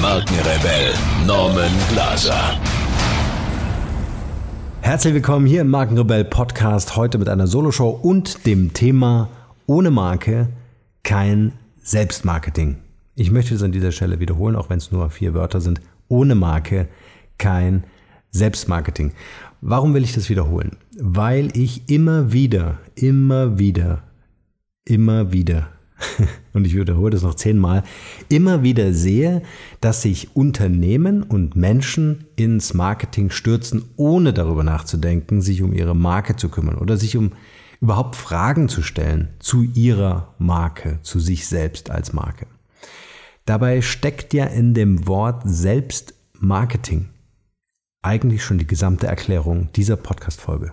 Markenrebell Norman Glaser. Herzlich willkommen hier im Markenrebell Podcast, heute mit einer Soloshow und dem Thema ohne Marke kein Selbstmarketing. Ich möchte es an dieser Stelle wiederholen, auch wenn es nur vier Wörter sind. Ohne Marke kein Selbstmarketing. Warum will ich das wiederholen? Weil ich immer wieder, immer wieder, immer wieder und ich wiederhole das noch zehnmal, immer wieder sehe, dass sich Unternehmen und Menschen ins Marketing stürzen, ohne darüber nachzudenken, sich um ihre Marke zu kümmern oder sich um überhaupt Fragen zu stellen zu ihrer Marke, zu sich selbst als Marke. Dabei steckt ja in dem Wort Selbstmarketing eigentlich schon die gesamte Erklärung dieser Podcast-Folge.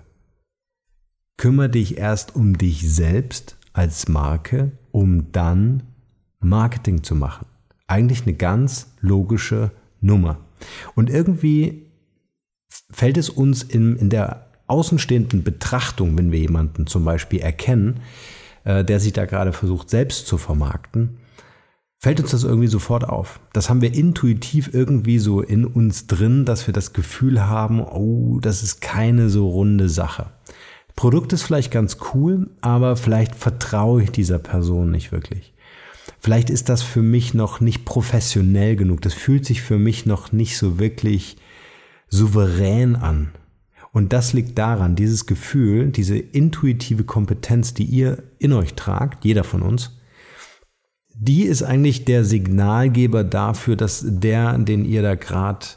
Kümmere dich erst um dich selbst als Marke um dann Marketing zu machen. Eigentlich eine ganz logische Nummer. Und irgendwie fällt es uns in, in der außenstehenden Betrachtung, wenn wir jemanden zum Beispiel erkennen, äh, der sich da gerade versucht, selbst zu vermarkten, fällt uns das irgendwie sofort auf. Das haben wir intuitiv irgendwie so in uns drin, dass wir das Gefühl haben, oh, das ist keine so runde Sache. Produkt ist vielleicht ganz cool, aber vielleicht vertraue ich dieser Person nicht wirklich. Vielleicht ist das für mich noch nicht professionell genug. Das fühlt sich für mich noch nicht so wirklich souverän an. Und das liegt daran, dieses Gefühl, diese intuitive Kompetenz, die ihr in euch tragt, jeder von uns, die ist eigentlich der Signalgeber dafür, dass der, den ihr da gerade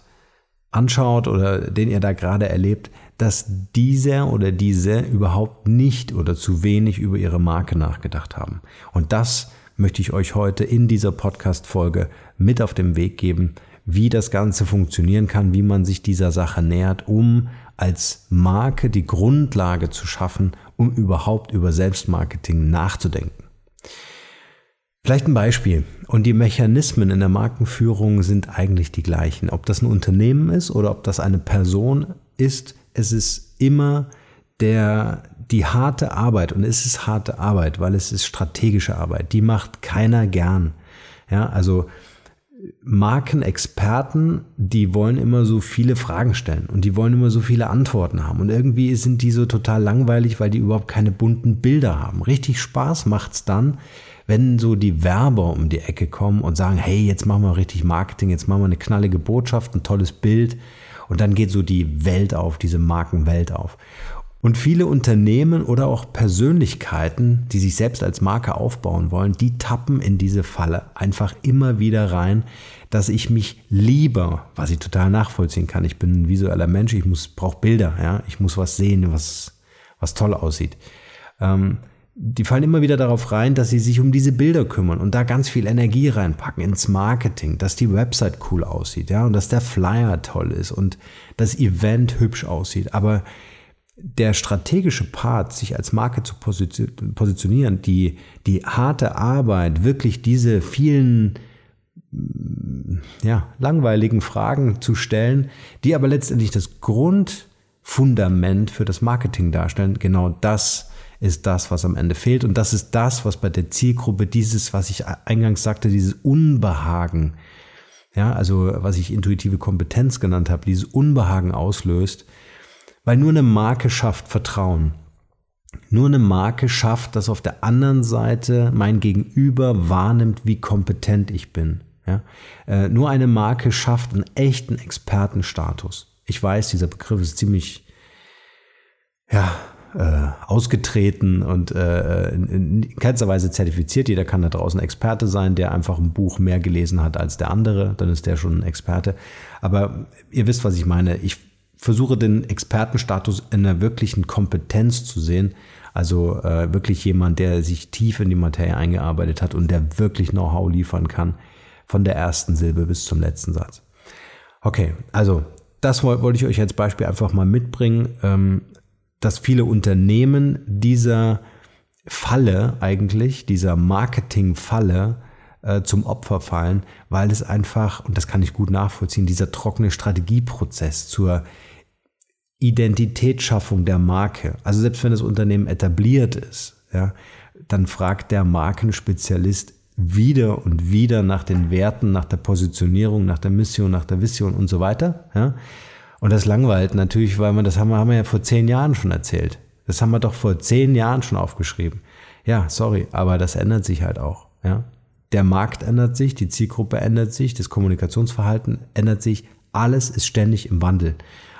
anschaut oder den ihr da gerade erlebt, dass dieser oder diese überhaupt nicht oder zu wenig über ihre Marke nachgedacht haben. Und das möchte ich euch heute in dieser Podcast-Folge mit auf den Weg geben, wie das Ganze funktionieren kann, wie man sich dieser Sache nähert, um als Marke die Grundlage zu schaffen, um überhaupt über Selbstmarketing nachzudenken. Vielleicht ein Beispiel. Und die Mechanismen in der Markenführung sind eigentlich die gleichen. Ob das ein Unternehmen ist oder ob das eine Person ist, es ist immer der, die harte Arbeit und es ist harte Arbeit, weil es ist strategische Arbeit. Die macht keiner gern. Ja, also Markenexperten, die wollen immer so viele Fragen stellen und die wollen immer so viele Antworten haben. Und irgendwie sind die so total langweilig, weil die überhaupt keine bunten Bilder haben. Richtig Spaß macht's dann, wenn so die Werber um die Ecke kommen und sagen, hey, jetzt machen wir richtig Marketing, jetzt machen wir eine knallige Botschaft, ein tolles Bild, und dann geht so die Welt auf, diese Markenwelt auf. Und viele Unternehmen oder auch Persönlichkeiten, die sich selbst als Marke aufbauen wollen, die tappen in diese Falle einfach immer wieder rein, dass ich mich lieber, was ich total nachvollziehen kann, ich bin ein visueller Mensch, ich muss, brauche Bilder, ja, ich muss was sehen, was, was toll aussieht. Ähm, die fallen immer wieder darauf rein, dass sie sich um diese Bilder kümmern und da ganz viel Energie reinpacken ins Marketing, dass die Website cool aussieht, ja, und dass der Flyer toll ist und das Event hübsch aussieht. Aber der strategische Part, sich als Marke zu positionieren, die, die harte Arbeit, wirklich diese vielen ja, langweiligen Fragen zu stellen, die aber letztendlich das Grundfundament für das Marketing darstellen, genau das ist das, was am Ende fehlt. Und das ist das, was bei der Zielgruppe dieses, was ich eingangs sagte, dieses Unbehagen, ja, also was ich intuitive Kompetenz genannt habe, dieses Unbehagen auslöst, weil nur eine Marke schafft Vertrauen. Nur eine Marke schafft, dass auf der anderen Seite mein Gegenüber wahrnimmt, wie kompetent ich bin. Ja? Äh, nur eine Marke schafft einen echten Expertenstatus. Ich weiß, dieser Begriff ist ziemlich, ja, äh, ausgetreten und äh, in, in keinster Weise zertifiziert. Jeder kann da draußen Experte sein, der einfach ein Buch mehr gelesen hat als der andere, dann ist der schon ein Experte. Aber ihr wisst, was ich meine. Ich versuche den Expertenstatus in einer wirklichen Kompetenz zu sehen. Also äh, wirklich jemand, der sich tief in die Materie eingearbeitet hat und der wirklich Know-how liefern kann, von der ersten Silbe bis zum letzten Satz. Okay, also das wollte ich euch als Beispiel einfach mal mitbringen, ähm, dass viele Unternehmen dieser Falle eigentlich, dieser Marketing-Falle äh, zum Opfer fallen, weil es einfach, und das kann ich gut nachvollziehen, dieser trockene Strategieprozess zur Identitätsschaffung der Marke, also selbst wenn das Unternehmen etabliert ist, ja, dann fragt der Markenspezialist wieder und wieder nach den Werten, nach der Positionierung, nach der Mission, nach der Vision und so weiter. Ja. Und das langweilt natürlich, weil man, das haben wir, haben wir ja vor zehn Jahren schon erzählt. Das haben wir doch vor zehn Jahren schon aufgeschrieben. Ja, sorry, aber das ändert sich halt auch. Ja. Der Markt ändert sich, die Zielgruppe ändert sich, das Kommunikationsverhalten ändert sich, alles ist ständig im Wandel.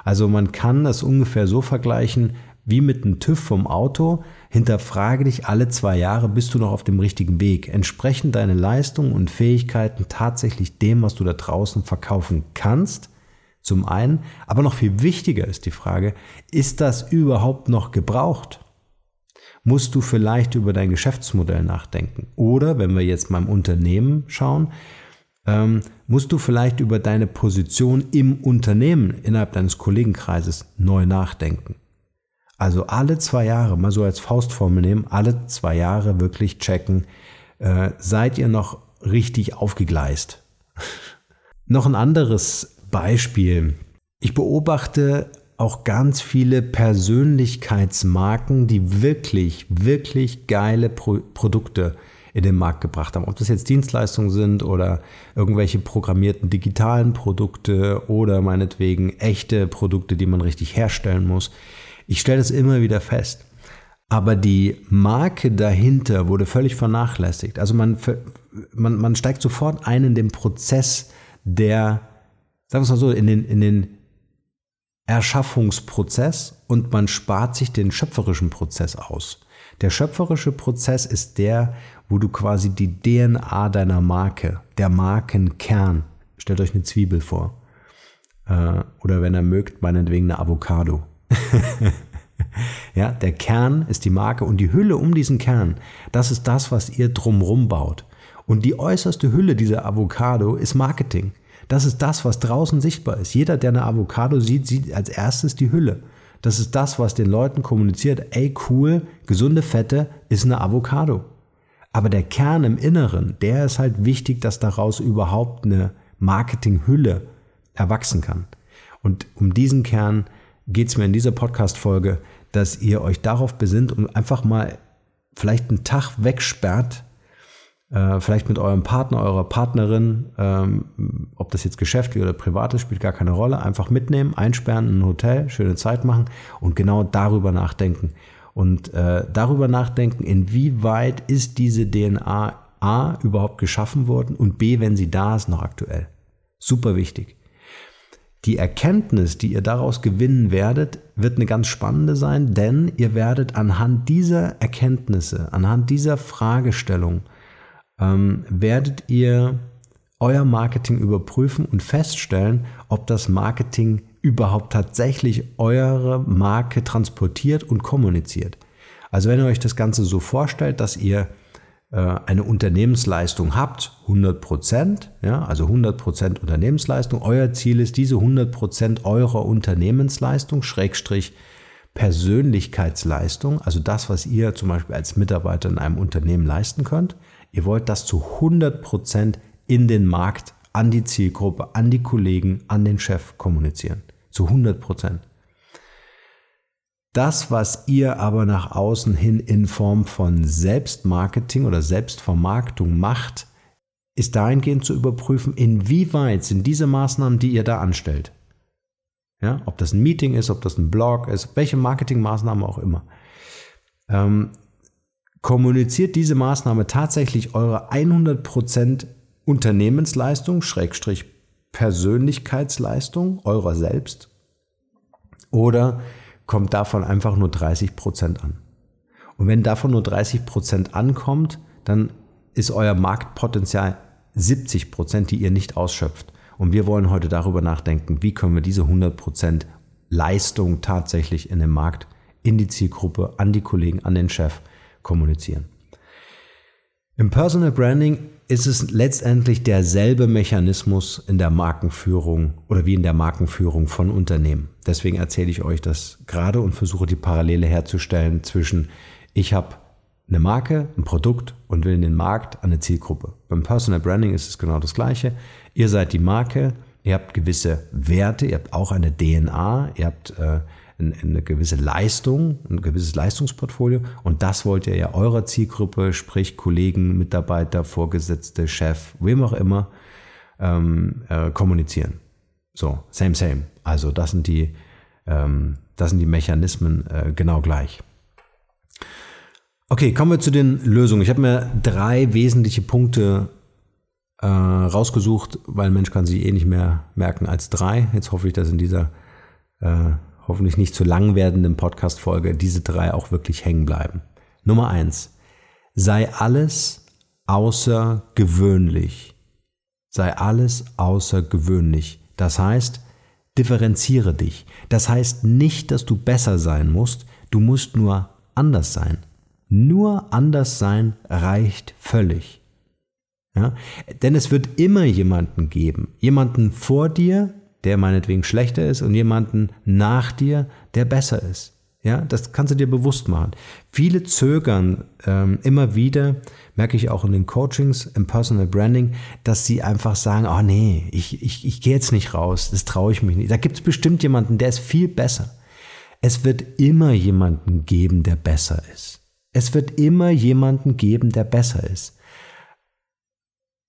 Also man kann das ungefähr so vergleichen wie mit einem TÜV vom Auto. Hinterfrage dich alle zwei Jahre, bist du noch auf dem richtigen Weg. Entsprechen deine Leistungen und Fähigkeiten tatsächlich dem, was du da draußen verkaufen kannst? Zum einen, aber noch viel wichtiger ist die Frage, ist das überhaupt noch gebraucht? Musst du vielleicht über dein Geschäftsmodell nachdenken? Oder, wenn wir jetzt mal im Unternehmen schauen, ähm, musst du vielleicht über deine Position im Unternehmen innerhalb deines Kollegenkreises neu nachdenken. Also alle zwei Jahre, mal so als Faustformel nehmen, alle zwei Jahre wirklich checken, äh, seid ihr noch richtig aufgegleist. noch ein anderes Beispiel. Ich beobachte auch ganz viele Persönlichkeitsmarken, die wirklich, wirklich geile Pro Produkte in den Markt gebracht haben. Ob das jetzt Dienstleistungen sind oder irgendwelche programmierten digitalen Produkte oder meinetwegen echte Produkte, die man richtig herstellen muss. Ich stelle das immer wieder fest. Aber die Marke dahinter wurde völlig vernachlässigt. Also man, man, man steigt sofort ein in den Prozess der, sagen wir es mal so, in den, in den Erschaffungsprozess und man spart sich den schöpferischen Prozess aus. Der schöpferische Prozess ist der, wo du quasi die DNA deiner Marke, der Markenkern, stellt euch eine Zwiebel vor. Äh, oder wenn er mögt, meinetwegen eine Avocado. ja, der Kern ist die Marke und die Hülle um diesen Kern, das ist das, was ihr drumrum baut. Und die äußerste Hülle dieser Avocado ist Marketing. Das ist das, was draußen sichtbar ist. Jeder, der eine Avocado sieht, sieht als erstes die Hülle. Das ist das, was den Leuten kommuniziert. Ey, cool, gesunde Fette ist eine Avocado. Aber der Kern im Inneren, der ist halt wichtig, dass daraus überhaupt eine Marketinghülle erwachsen kann. Und um diesen Kern geht es mir in dieser Podcast-Folge, dass ihr euch darauf besinnt und einfach mal vielleicht einen Tag wegsperrt, äh, vielleicht mit eurem Partner, eurer Partnerin, ähm, ob das jetzt geschäftlich oder privat ist, spielt gar keine Rolle, einfach mitnehmen, einsperren in ein Hotel, schöne Zeit machen und genau darüber nachdenken. Und äh, darüber nachdenken, inwieweit ist diese DNA A überhaupt geschaffen worden und B, wenn sie da ist, noch aktuell. Super wichtig. Die Erkenntnis, die ihr daraus gewinnen werdet, wird eine ganz spannende sein, denn ihr werdet anhand dieser Erkenntnisse, anhand dieser Fragestellung, ähm, werdet ihr euer Marketing überprüfen und feststellen, ob das Marketing überhaupt tatsächlich eure Marke transportiert und kommuniziert. Also wenn ihr euch das Ganze so vorstellt, dass ihr äh, eine Unternehmensleistung habt, 100 Prozent, ja, also 100 Prozent Unternehmensleistung. Euer Ziel ist diese 100 Prozent eurer Unternehmensleistung, Schrägstrich Persönlichkeitsleistung, also das, was ihr zum Beispiel als Mitarbeiter in einem Unternehmen leisten könnt. Ihr wollt das zu 100 Prozent in den Markt, an die Zielgruppe, an die Kollegen, an den Chef kommunizieren. Zu 100 Prozent. Das, was ihr aber nach außen hin in Form von Selbstmarketing oder Selbstvermarktung macht, ist dahingehend zu überprüfen, inwieweit sind diese Maßnahmen, die ihr da anstellt, ja, ob das ein Meeting ist, ob das ein Blog ist, welche Marketingmaßnahmen auch immer, ähm, kommuniziert diese Maßnahme tatsächlich eure 100% Unternehmensleistung, Schrägstrich Persönlichkeitsleistung eurer selbst? Oder kommt davon einfach nur 30 Prozent an. Und wenn davon nur 30 Prozent ankommt, dann ist euer Marktpotenzial 70 Prozent, die ihr nicht ausschöpft. Und wir wollen heute darüber nachdenken, wie können wir diese 100 Prozent Leistung tatsächlich in den Markt, in die Zielgruppe, an die Kollegen, an den Chef kommunizieren. Im Personal Branding ist es letztendlich derselbe Mechanismus in der Markenführung oder wie in der Markenführung von Unternehmen. Deswegen erzähle ich euch das gerade und versuche die Parallele herzustellen zwischen ich habe eine Marke, ein Produkt und will in den Markt eine Zielgruppe. Beim Personal Branding ist es genau das Gleiche. Ihr seid die Marke, ihr habt gewisse Werte, ihr habt auch eine DNA, ihr habt äh, eine gewisse Leistung, ein gewisses Leistungsportfolio und das wollt ihr ja eurer Zielgruppe, sprich Kollegen, Mitarbeiter, Vorgesetzte, Chef, wem auch immer, ähm, äh, kommunizieren. So, same, same. Also das sind die, ähm, das sind die Mechanismen äh, genau gleich. Okay, kommen wir zu den Lösungen. Ich habe mir drei wesentliche Punkte äh, rausgesucht, weil ein Mensch kann sich eh nicht mehr merken als drei. Jetzt hoffe ich, dass in dieser äh, hoffentlich nicht zu lang werdenden Podcast-Folge diese drei auch wirklich hängen bleiben. Nummer eins. Sei alles außergewöhnlich. Sei alles außergewöhnlich. Das heißt, differenziere dich. Das heißt nicht, dass du besser sein musst, du musst nur anders sein. Nur anders sein reicht völlig. Ja? Denn es wird immer jemanden geben, jemanden vor dir, der meinetwegen schlechter ist und jemanden nach dir, der besser ist. Ja, das kannst du dir bewusst machen. Viele zögern ähm, immer wieder, merke ich auch in den Coachings, im Personal Branding, dass sie einfach sagen, oh nee, ich, ich, ich gehe jetzt nicht raus, das traue ich mich nicht. Da gibt es bestimmt jemanden, der ist viel besser. Es wird immer jemanden geben, der besser ist. Es wird immer jemanden geben, der besser ist.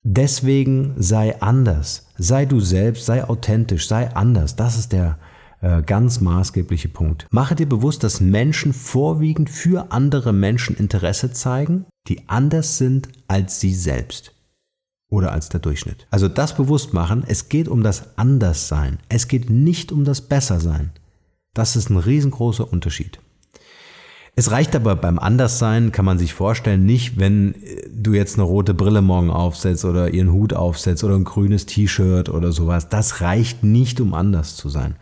Deswegen sei anders, sei du selbst, sei authentisch, sei anders. Das ist der äh, ganz maßgebliche Punkt. Mache dir bewusst, dass Menschen vorwiegend für andere Menschen Interesse zeigen, die anders sind als sie selbst oder als der Durchschnitt. Also das bewusst machen, es geht um das Anderssein. Es geht nicht um das Bessersein. Das ist ein riesengroßer Unterschied. Es reicht aber beim Anderssein, kann man sich vorstellen, nicht, wenn äh, du jetzt eine rote Brille morgen aufsetzt oder ihren Hut aufsetzt oder ein grünes T-Shirt oder sowas. Das reicht nicht, um anders zu sein.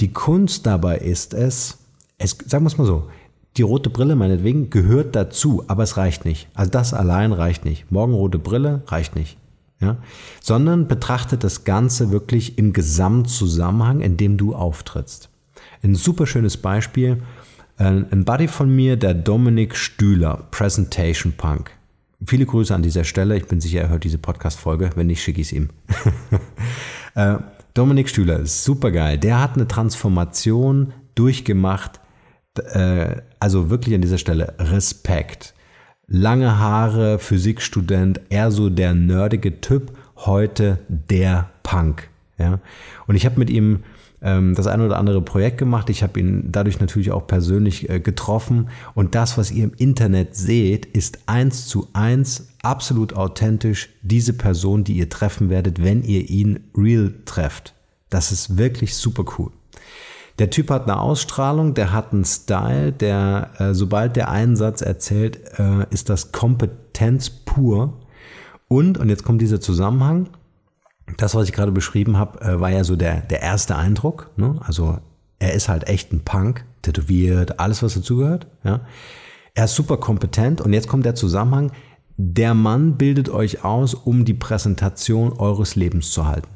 Die Kunst dabei ist es, es sagen wir es mal so, die rote Brille meinetwegen gehört dazu, aber es reicht nicht. Also das allein reicht nicht. Morgen rote Brille reicht nicht. Ja? Sondern betrachtet das Ganze wirklich im Gesamtzusammenhang, in dem du auftrittst. Ein super schönes Beispiel ein Buddy von mir, der Dominik Stühler, Presentation Punk. Viele Grüße an dieser Stelle. Ich bin sicher, er hört diese Podcast-Folge. Wenn nicht, schicke ich es ihm. Äh, Dominik Stühler super geil. Der hat eine Transformation durchgemacht. Äh, also wirklich an dieser Stelle Respekt. Lange Haare, Physikstudent, eher so der nerdige Typ. Heute der Punk. Ja? Und ich habe mit ihm das ein oder andere Projekt gemacht. Ich habe ihn dadurch natürlich auch persönlich äh, getroffen. Und das, was ihr im Internet seht, ist eins zu eins absolut authentisch diese Person, die ihr treffen werdet, wenn ihr ihn real trefft. Das ist wirklich super cool. Der Typ hat eine Ausstrahlung, der hat einen Style, der, äh, sobald der einen Satz erzählt, äh, ist das Kompetenz pur. Und, und jetzt kommt dieser Zusammenhang, das, was ich gerade beschrieben habe, äh, war ja so der, der erste Eindruck. Ne? Also er ist halt echt ein Punk, tätowiert, alles, was dazugehört. Ja? Er ist super kompetent und jetzt kommt der Zusammenhang. Der Mann bildet euch aus, um die Präsentation eures Lebens zu halten.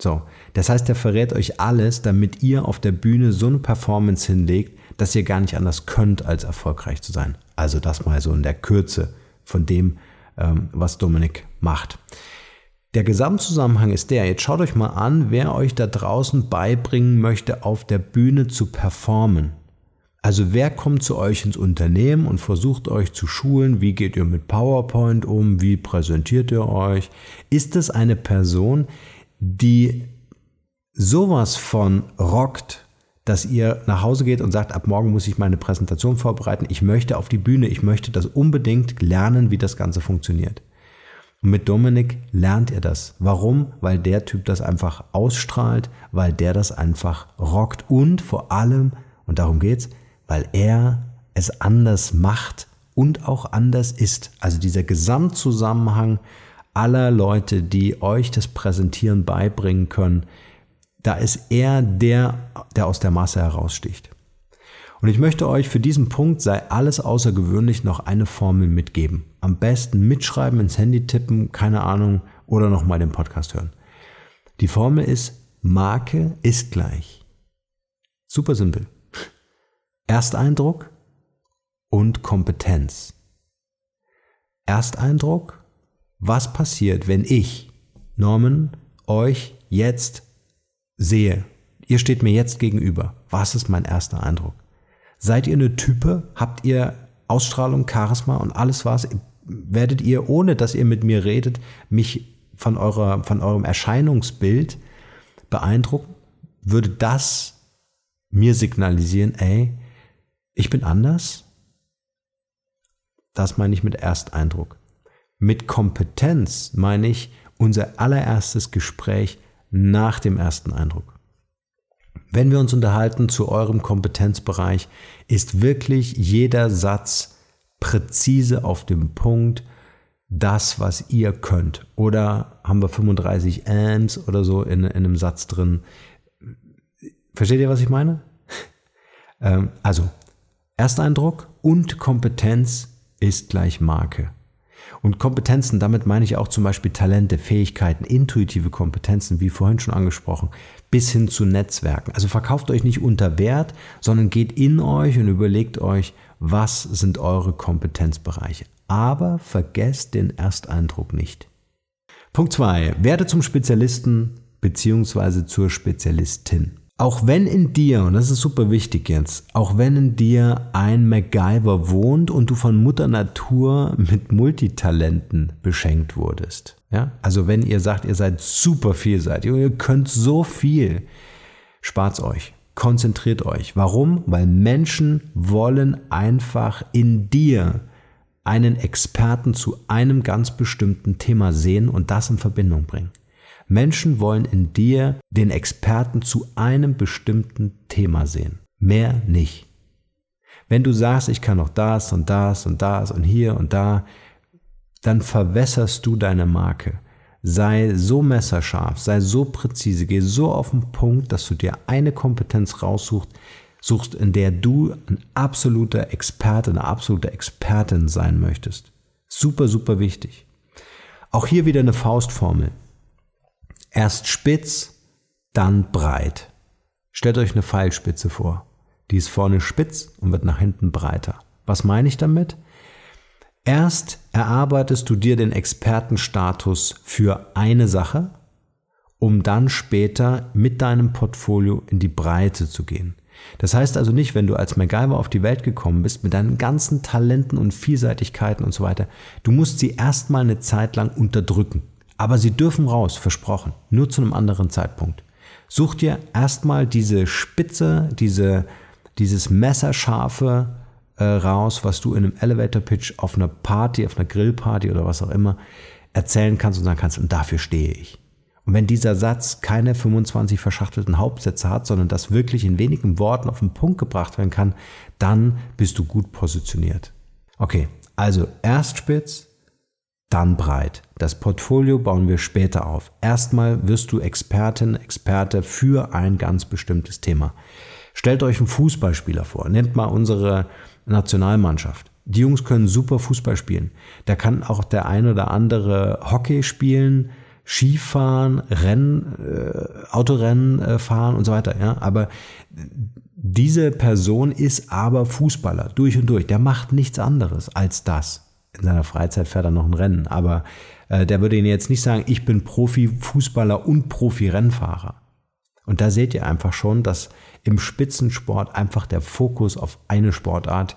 So, das heißt, er verrät euch alles, damit ihr auf der Bühne so eine Performance hinlegt, dass ihr gar nicht anders könnt, als erfolgreich zu sein. Also das mal so in der Kürze von dem, ähm, was Dominik macht. Der Gesamtzusammenhang ist der, jetzt schaut euch mal an, wer euch da draußen beibringen möchte, auf der Bühne zu performen. Also wer kommt zu euch ins Unternehmen und versucht euch zu schulen, wie geht ihr mit PowerPoint um, wie präsentiert ihr euch? Ist es eine Person, die sowas von rockt, dass ihr nach Hause geht und sagt, ab morgen muss ich meine Präsentation vorbereiten, ich möchte auf die Bühne, ich möchte das unbedingt lernen, wie das Ganze funktioniert. Und mit Dominik lernt ihr das. Warum? Weil der Typ das einfach ausstrahlt, weil der das einfach rockt und vor allem, und darum geht's, weil er es anders macht und auch anders ist. Also dieser Gesamtzusammenhang aller Leute, die euch das Präsentieren beibringen können, da ist er der, der aus der Masse heraussticht. Und ich möchte euch für diesen Punkt sei alles außergewöhnlich noch eine Formel mitgeben. Am besten mitschreiben, ins Handy tippen, keine Ahnung, oder nochmal den Podcast hören. Die Formel ist, Marke ist gleich. Super simpel. Ersteindruck und Kompetenz. Ersteindruck, was passiert, wenn ich, Norman, euch jetzt sehe? Ihr steht mir jetzt gegenüber. Was ist mein erster Eindruck? Seid ihr eine Type? Habt ihr Ausstrahlung, Charisma und alles was? Werdet ihr, ohne dass ihr mit mir redet, mich von, eurer, von eurem Erscheinungsbild beeindrucken? Würde das mir signalisieren, ey, ich bin anders? Das meine ich mit Ersteindruck. Mit Kompetenz meine ich unser allererstes Gespräch nach dem ersten Eindruck. Wenn wir uns unterhalten zu eurem Kompetenzbereich, ist wirklich jeder Satz präzise auf dem Punkt das, was ihr könnt. Oder haben wir 35 Ands oder so in, in einem Satz drin. Versteht ihr, was ich meine? ähm, also, Ersteindruck und Kompetenz ist gleich Marke. Und Kompetenzen, damit meine ich auch zum Beispiel Talente, Fähigkeiten, intuitive Kompetenzen, wie vorhin schon angesprochen, bis hin zu Netzwerken. Also verkauft euch nicht unter Wert, sondern geht in euch und überlegt euch, was sind eure Kompetenzbereiche. Aber vergesst den Ersteindruck nicht. Punkt 2. Werde zum Spezialisten bzw. zur Spezialistin. Auch wenn in dir, und das ist super wichtig jetzt, auch wenn in dir ein MacGyver wohnt und du von Mutter Natur mit Multitalenten beschenkt wurdest. Ja? Also wenn ihr sagt, ihr seid super vielseitig und ihr könnt so viel, spart's euch. Konzentriert euch. Warum? Weil Menschen wollen einfach in dir einen Experten zu einem ganz bestimmten Thema sehen und das in Verbindung bringen. Menschen wollen in dir den Experten zu einem bestimmten Thema sehen. Mehr nicht. Wenn du sagst, ich kann noch das und das und das und hier und da, dann verwässerst du deine Marke. Sei so messerscharf, sei so präzise, geh so auf den Punkt, dass du dir eine Kompetenz raussuchst, suchst, in der du ein absoluter Experte, eine absolute Expertin sein möchtest. Super, super wichtig. Auch hier wieder eine Faustformel. Erst spitz, dann breit. Stellt euch eine Pfeilspitze vor. Die ist vorne spitz und wird nach hinten breiter. Was meine ich damit? Erst erarbeitest du dir den Expertenstatus für eine Sache, um dann später mit deinem Portfolio in die Breite zu gehen. Das heißt also nicht, wenn du als MacGyver auf die Welt gekommen bist, mit deinen ganzen Talenten und Vielseitigkeiten und so weiter, du musst sie erstmal eine Zeit lang unterdrücken. Aber sie dürfen raus, versprochen, nur zu einem anderen Zeitpunkt. Such dir erstmal diese Spitze, diese, dieses Messerscharfe äh, raus, was du in einem Elevator Pitch auf einer Party, auf einer Grillparty oder was auch immer erzählen kannst und sagen kannst, und dafür stehe ich. Und wenn dieser Satz keine 25 verschachtelten Hauptsätze hat, sondern das wirklich in wenigen Worten auf den Punkt gebracht werden kann, dann bist du gut positioniert. Okay, also erst spitz, dann breit. Das Portfolio bauen wir später auf. Erstmal wirst du Expertin, Experte für ein ganz bestimmtes Thema. Stellt euch einen Fußballspieler vor. Nennt mal unsere Nationalmannschaft. Die Jungs können super Fußball spielen. Da kann auch der ein oder andere Hockey spielen, Skifahren, Rennen, äh, Autorennen äh, fahren und so weiter. Ja? Aber diese Person ist aber Fußballer durch und durch. Der macht nichts anderes als das in seiner Freizeit fährt er noch ein Rennen. Aber äh, der würde Ihnen jetzt nicht sagen, ich bin Profi-Fußballer und Profi-Rennfahrer. Und da seht ihr einfach schon, dass im Spitzensport einfach der Fokus auf eine Sportart,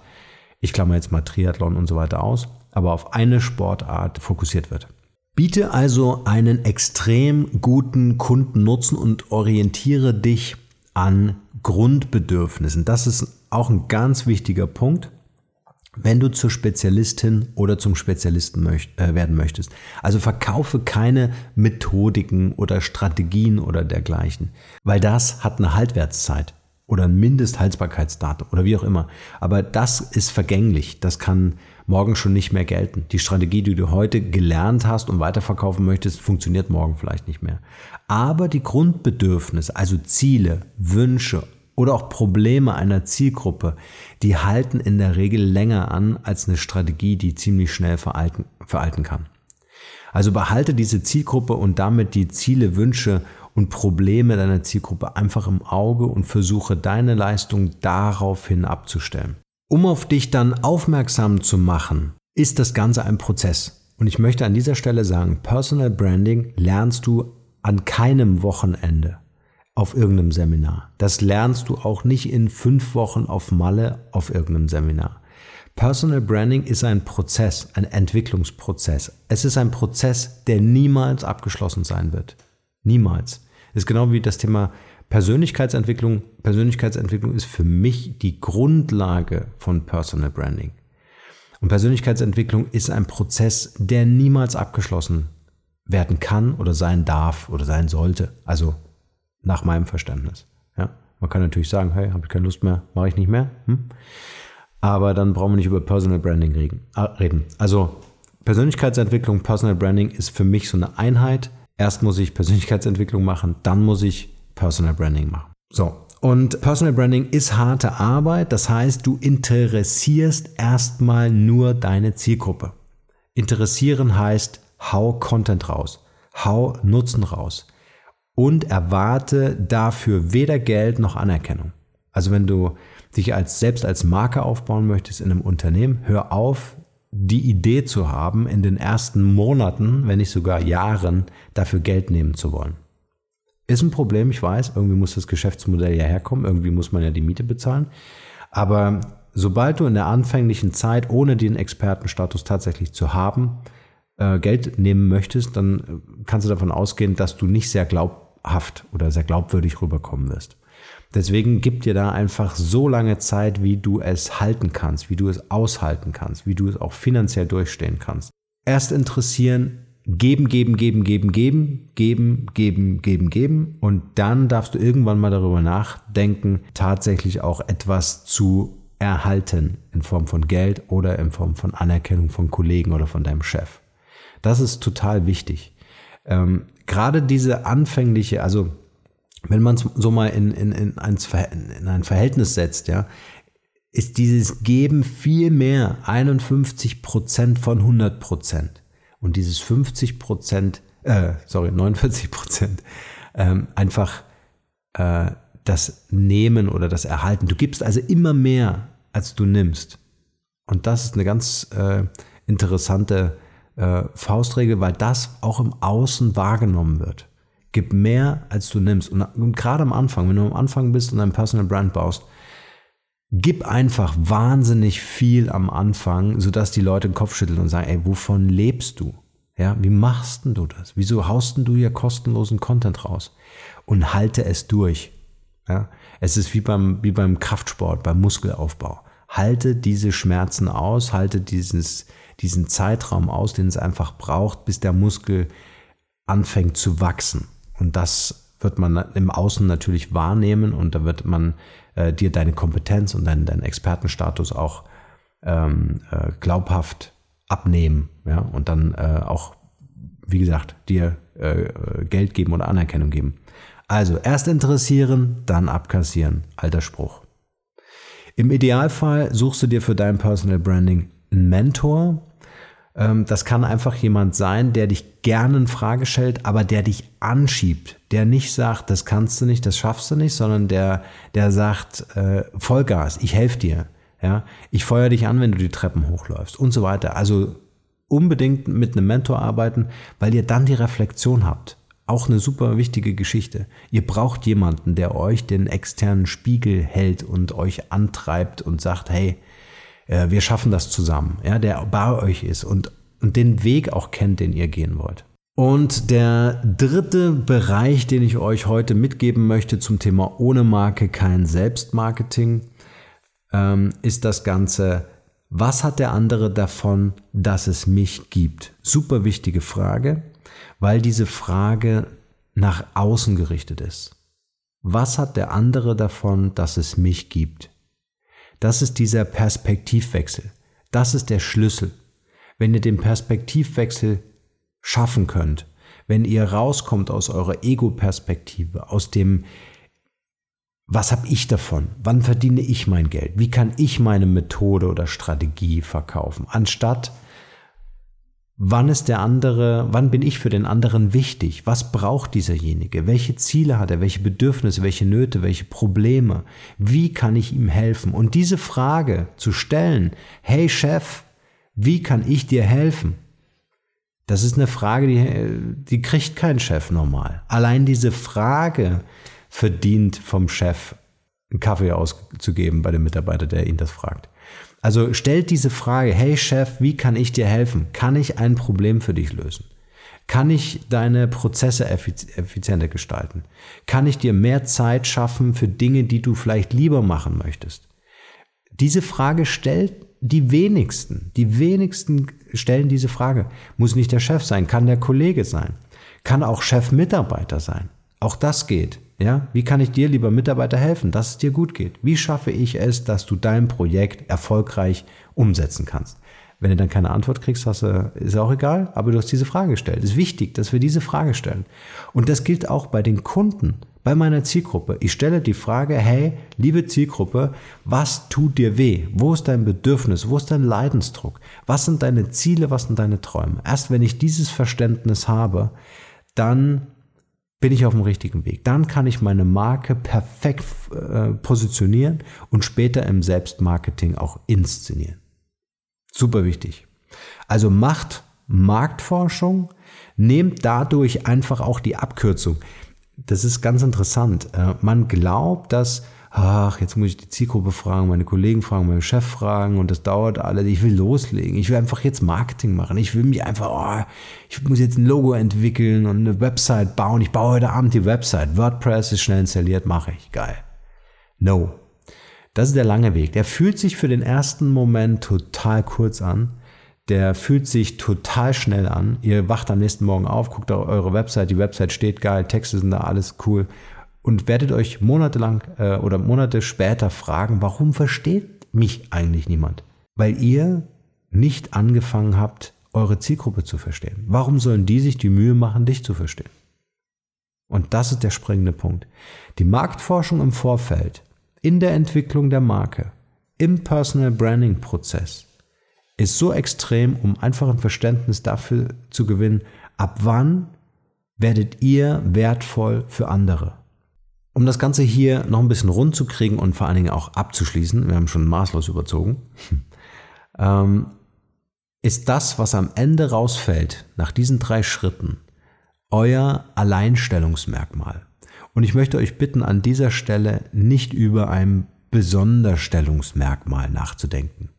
ich klammer jetzt mal Triathlon und so weiter aus, aber auf eine Sportart fokussiert wird. Biete also einen extrem guten Kundennutzen und orientiere dich an Grundbedürfnissen. Das ist auch ein ganz wichtiger Punkt wenn du zur Spezialistin oder zum Spezialisten möcht, äh, werden möchtest. Also verkaufe keine Methodiken oder Strategien oder dergleichen, weil das hat eine Haltwertszeit oder ein Mindesthaltbarkeitsdatum oder wie auch immer. Aber das ist vergänglich. Das kann morgen schon nicht mehr gelten. Die Strategie, die du heute gelernt hast und weiterverkaufen möchtest, funktioniert morgen vielleicht nicht mehr. Aber die Grundbedürfnisse, also Ziele, Wünsche, oder auch Probleme einer Zielgruppe, die halten in der Regel länger an als eine Strategie, die ziemlich schnell veralten, veralten kann. Also behalte diese Zielgruppe und damit die Ziele, Wünsche und Probleme deiner Zielgruppe einfach im Auge und versuche deine Leistung daraufhin abzustellen. Um auf dich dann aufmerksam zu machen, ist das Ganze ein Prozess. Und ich möchte an dieser Stelle sagen, Personal Branding lernst du an keinem Wochenende auf irgendeinem Seminar. Das lernst du auch nicht in fünf Wochen auf Malle auf irgendeinem Seminar. Personal Branding ist ein Prozess, ein Entwicklungsprozess. Es ist ein Prozess, der niemals abgeschlossen sein wird. Niemals. Das ist genau wie das Thema Persönlichkeitsentwicklung. Persönlichkeitsentwicklung ist für mich die Grundlage von Personal Branding. Und Persönlichkeitsentwicklung ist ein Prozess, der niemals abgeschlossen werden kann oder sein darf oder sein sollte. Also nach meinem Verständnis. Ja? Man kann natürlich sagen, hey, habe ich keine Lust mehr, mache ich nicht mehr. Hm? Aber dann brauchen wir nicht über Personal Branding äh, reden. Also Persönlichkeitsentwicklung, Personal Branding ist für mich so eine Einheit. Erst muss ich Persönlichkeitsentwicklung machen, dann muss ich Personal Branding machen. So, und Personal Branding ist harte Arbeit. Das heißt, du interessierst erstmal nur deine Zielgruppe. Interessieren heißt, hau Content raus, hau Nutzen raus und erwarte dafür weder Geld noch Anerkennung. Also wenn du dich als, selbst als Marke aufbauen möchtest in einem Unternehmen, hör auf, die Idee zu haben, in den ersten Monaten, wenn nicht sogar Jahren, dafür Geld nehmen zu wollen. Ist ein Problem, ich weiß, irgendwie muss das Geschäftsmodell ja herkommen, irgendwie muss man ja die Miete bezahlen. Aber sobald du in der anfänglichen Zeit, ohne den Expertenstatus tatsächlich zu haben, äh, Geld nehmen möchtest, dann äh, kannst du davon ausgehen, dass du nicht sehr glaub, glaubhaft oder sehr glaubwürdig rüberkommen wirst. Deswegen gib dir da einfach so lange Zeit, wie du es halten kannst, wie du es aushalten kannst, wie du es auch finanziell durchstehen kannst. Erst interessieren, geben, geben, geben, geben, geben, geben, geben, geben, geben und dann darfst du irgendwann mal darüber nachdenken, tatsächlich auch etwas zu erhalten in Form von Geld oder in Form von Anerkennung von Kollegen oder von deinem Chef. Das ist total wichtig. Ähm, gerade diese anfängliche, also wenn man es so mal in, in, in, ein, in ein Verhältnis setzt, ja, ist dieses Geben viel mehr 51 Prozent von 100 Prozent. Und dieses 50 Prozent, äh, sorry, 49 Prozent, ähm, einfach äh, das Nehmen oder das Erhalten. Du gibst also immer mehr, als du nimmst. Und das ist eine ganz äh, interessante äh, Faustregel, weil das auch im Außen wahrgenommen wird. Gib mehr, als du nimmst. Und, und gerade am Anfang, wenn du am Anfang bist und ein Personal Brand baust, gib einfach wahnsinnig viel am Anfang, sodass die Leute den Kopf schütteln und sagen, ey, wovon lebst du? Ja, wie machst denn du das? Wieso haust denn du hier kostenlosen Content raus? Und halte es durch. Ja, es ist wie beim, wie beim Kraftsport, beim Muskelaufbau. Halte diese Schmerzen aus, halte dieses, diesen Zeitraum aus, den es einfach braucht, bis der Muskel anfängt zu wachsen. Und das wird man im Außen natürlich wahrnehmen und da wird man äh, dir deine Kompetenz und deinen, deinen Expertenstatus auch ähm, äh, glaubhaft abnehmen. Ja? Und dann äh, auch, wie gesagt, dir äh, Geld geben oder Anerkennung geben. Also erst interessieren, dann abkassieren. Alter Spruch. Im Idealfall suchst du dir für dein Personal Branding einen Mentor, ähm, das kann einfach jemand sein, der dich gerne in Frage stellt, aber der dich anschiebt, der nicht sagt, das kannst du nicht, das schaffst du nicht, sondern der, der sagt, äh, Vollgas, ich helfe dir, ja, ich feuer dich an, wenn du die Treppen hochläufst und so weiter. Also unbedingt mit einem Mentor arbeiten, weil ihr dann die Reflexion habt. Auch eine super wichtige Geschichte. Ihr braucht jemanden, der euch den externen Spiegel hält und euch antreibt und sagt, hey, äh, wir schaffen das zusammen, ja, der bei euch ist und, und den Weg auch kennt, den ihr gehen wollt. Und der dritte Bereich, den ich euch heute mitgeben möchte zum Thema ohne Marke kein Selbstmarketing, ähm, ist das Ganze, was hat der andere davon, dass es mich gibt? Super wichtige Frage, weil diese Frage nach außen gerichtet ist. Was hat der andere davon, dass es mich gibt? Das ist dieser Perspektivwechsel. Das ist der Schlüssel. Wenn ihr den Perspektivwechsel schaffen könnt, wenn ihr rauskommt aus eurer Ego-Perspektive, aus dem was habe ich davon? Wann verdiene ich mein Geld? Wie kann ich meine Methode oder Strategie verkaufen? Anstatt Wann ist der andere, wann bin ich für den anderen wichtig? Was braucht dieserjenige? Welche Ziele hat er? Welche Bedürfnisse? Welche Nöte? Welche Probleme? Wie kann ich ihm helfen? Und diese Frage zu stellen, hey Chef, wie kann ich dir helfen? Das ist eine Frage, die, die kriegt kein Chef normal. Allein diese Frage verdient vom Chef einen Kaffee auszugeben bei dem Mitarbeiter, der ihn das fragt. Also stellt diese Frage, hey Chef, wie kann ich dir helfen? Kann ich ein Problem für dich lösen? Kann ich deine Prozesse effizienter gestalten? Kann ich dir mehr Zeit schaffen für Dinge, die du vielleicht lieber machen möchtest? Diese Frage stellt die wenigsten. Die wenigsten stellen diese Frage. Muss nicht der Chef sein, kann der Kollege sein, kann auch Chef-Mitarbeiter sein. Auch das geht. Ja, wie kann ich dir, lieber Mitarbeiter, helfen, dass es dir gut geht? Wie schaffe ich es, dass du dein Projekt erfolgreich umsetzen kannst? Wenn du dann keine Antwort kriegst, hast du, ist auch egal, aber du hast diese Frage gestellt. Es ist wichtig, dass wir diese Frage stellen. Und das gilt auch bei den Kunden, bei meiner Zielgruppe. Ich stelle die Frage, hey, liebe Zielgruppe, was tut dir weh? Wo ist dein Bedürfnis? Wo ist dein Leidensdruck? Was sind deine Ziele? Was sind deine Träume? Erst wenn ich dieses Verständnis habe, dann bin ich auf dem richtigen Weg. Dann kann ich meine Marke perfekt äh, positionieren und später im Selbstmarketing auch inszenieren. Super wichtig. Also macht Marktforschung, nehmt dadurch einfach auch die Abkürzung. Das ist ganz interessant. Äh, man glaubt, dass ach, jetzt muss ich die Zielgruppe fragen, meine Kollegen fragen, meinen Chef fragen und das dauert alles. Ich will loslegen. Ich will einfach jetzt Marketing machen. Ich will mich einfach, oh, ich muss jetzt ein Logo entwickeln und eine Website bauen. Ich baue heute Abend die Website. WordPress ist schnell installiert, mache ich. Geil. No. Das ist der lange Weg. Der fühlt sich für den ersten Moment total kurz an. Der fühlt sich total schnell an. Ihr wacht am nächsten Morgen auf, guckt auf eure Website, die Website steht geil, Texte sind da, alles cool und werdet euch monatelang äh, oder Monate später fragen, warum versteht mich eigentlich niemand? Weil ihr nicht angefangen habt, eure Zielgruppe zu verstehen. Warum sollen die sich die Mühe machen, dich zu verstehen? Und das ist der springende Punkt. Die Marktforschung im Vorfeld, in der Entwicklung der Marke, im Personal Branding Prozess ist so extrem, um einfach ein Verständnis dafür zu gewinnen, ab wann werdet ihr wertvoll für andere. Um das Ganze hier noch ein bisschen rund zu kriegen und vor allen Dingen auch abzuschließen, wir haben schon maßlos überzogen, ähm, ist das, was am Ende rausfällt, nach diesen drei Schritten, euer Alleinstellungsmerkmal. Und ich möchte euch bitten, an dieser Stelle nicht über ein Besonderstellungsmerkmal nachzudenken.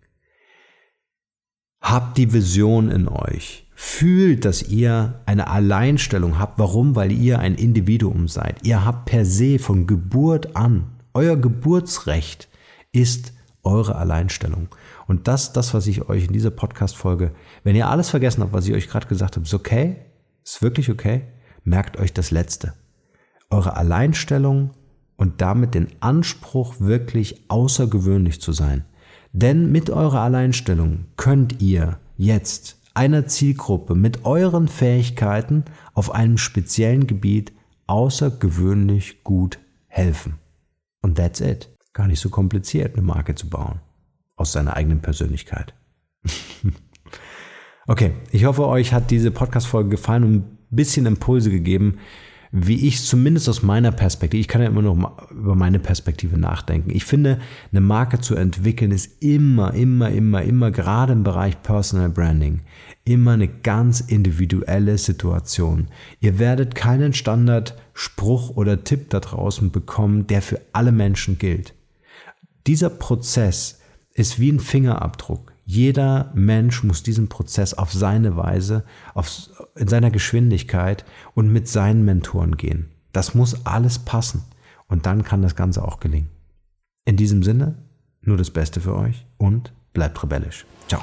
Habt die Vision in euch fühlt, dass ihr eine Alleinstellung habt. Warum? Weil ihr ein Individuum seid. Ihr habt per se von Geburt an, euer Geburtsrecht ist eure Alleinstellung. Und das, das, was ich euch in dieser Podcast-Folge, wenn ihr alles vergessen habt, was ich euch gerade gesagt habe, ist okay, ist wirklich okay, merkt euch das Letzte. Eure Alleinstellung und damit den Anspruch, wirklich außergewöhnlich zu sein. Denn mit eurer Alleinstellung könnt ihr jetzt einer Zielgruppe mit euren Fähigkeiten auf einem speziellen Gebiet außergewöhnlich gut helfen. Und that's it. Gar nicht so kompliziert, eine Marke zu bauen. Aus seiner eigenen Persönlichkeit. okay, ich hoffe, euch hat diese Podcast-Folge gefallen und ein bisschen Impulse gegeben, wie ich zumindest aus meiner Perspektive, ich kann ja immer noch über meine Perspektive nachdenken. Ich finde, eine Marke zu entwickeln ist immer, immer, immer, immer, gerade im Bereich Personal Branding, immer eine ganz individuelle Situation. Ihr werdet keinen Standardspruch oder Tipp da draußen bekommen, der für alle Menschen gilt. Dieser Prozess ist wie ein Fingerabdruck. Jeder Mensch muss diesen Prozess auf seine Weise, auf, in seiner Geschwindigkeit und mit seinen Mentoren gehen. Das muss alles passen. Und dann kann das Ganze auch gelingen. In diesem Sinne, nur das Beste für euch und bleibt rebellisch. Ciao.